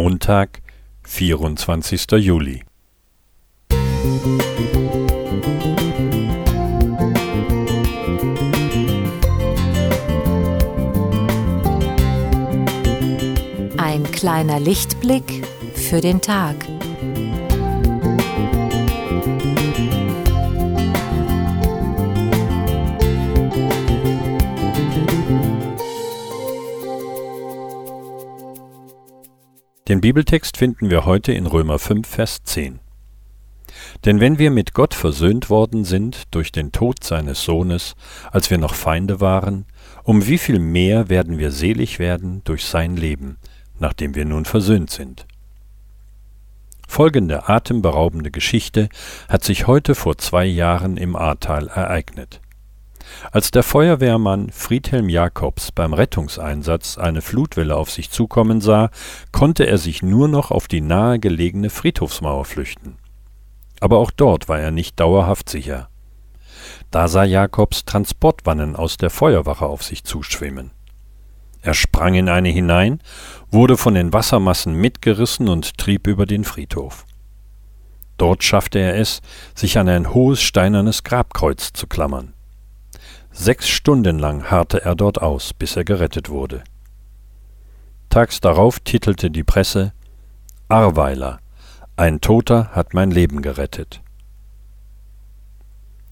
Montag, 24. Juli. Ein kleiner Lichtblick für den Tag. Den Bibeltext finden wir heute in Römer 5, Vers 10. Denn wenn wir mit Gott versöhnt worden sind durch den Tod seines Sohnes, als wir noch Feinde waren, um wie viel mehr werden wir selig werden durch sein Leben, nachdem wir nun versöhnt sind. Folgende atemberaubende Geschichte hat sich heute vor zwei Jahren im Ahrtal ereignet. Als der Feuerwehrmann Friedhelm Jacobs beim Rettungseinsatz eine Flutwelle auf sich zukommen sah, konnte er sich nur noch auf die nahegelegene Friedhofsmauer flüchten. Aber auch dort war er nicht dauerhaft sicher. Da sah Jacobs Transportwannen aus der Feuerwache auf sich zuschwimmen. Er sprang in eine hinein, wurde von den Wassermassen mitgerissen und trieb über den Friedhof. Dort schaffte er es, sich an ein hohes steinernes Grabkreuz zu klammern. Sechs Stunden lang harrte er dort aus, bis er gerettet wurde. Tags darauf titelte die Presse Arweiler, ein Toter hat mein Leben gerettet.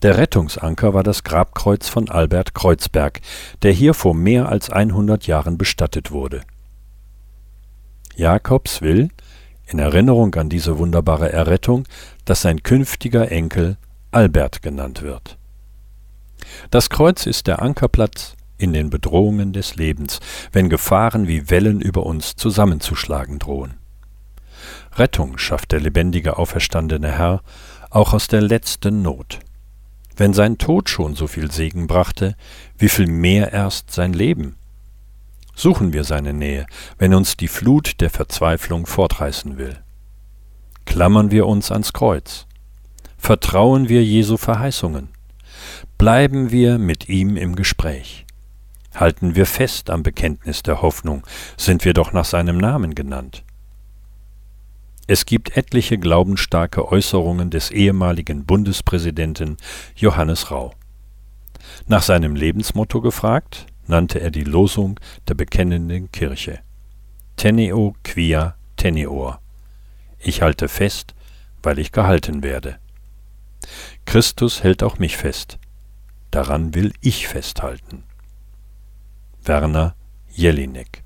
Der Rettungsanker war das Grabkreuz von Albert Kreuzberg, der hier vor mehr als 100 Jahren bestattet wurde. Jakobs will, in Erinnerung an diese wunderbare Errettung, dass sein künftiger Enkel Albert genannt wird. Das Kreuz ist der Ankerplatz in den Bedrohungen des Lebens, wenn Gefahren wie Wellen über uns zusammenzuschlagen drohen. Rettung schafft der lebendige auferstandene Herr auch aus der letzten Not. Wenn sein Tod schon so viel Segen brachte, wie viel mehr erst sein Leben? Suchen wir seine Nähe, wenn uns die Flut der Verzweiflung fortreißen will. Klammern wir uns ans Kreuz. Vertrauen wir Jesu Verheißungen. Bleiben wir mit ihm im Gespräch. Halten wir fest am Bekenntnis der Hoffnung, sind wir doch nach seinem Namen genannt. Es gibt etliche glaubensstarke Äußerungen des ehemaligen Bundespräsidenten Johannes Rau. Nach seinem Lebensmotto gefragt, nannte er die Losung der bekennenden Kirche. Teneo quia teneor. Ich halte fest, weil ich gehalten werde. Christus hält auch mich fest. Daran will ich festhalten. Werner Jelinek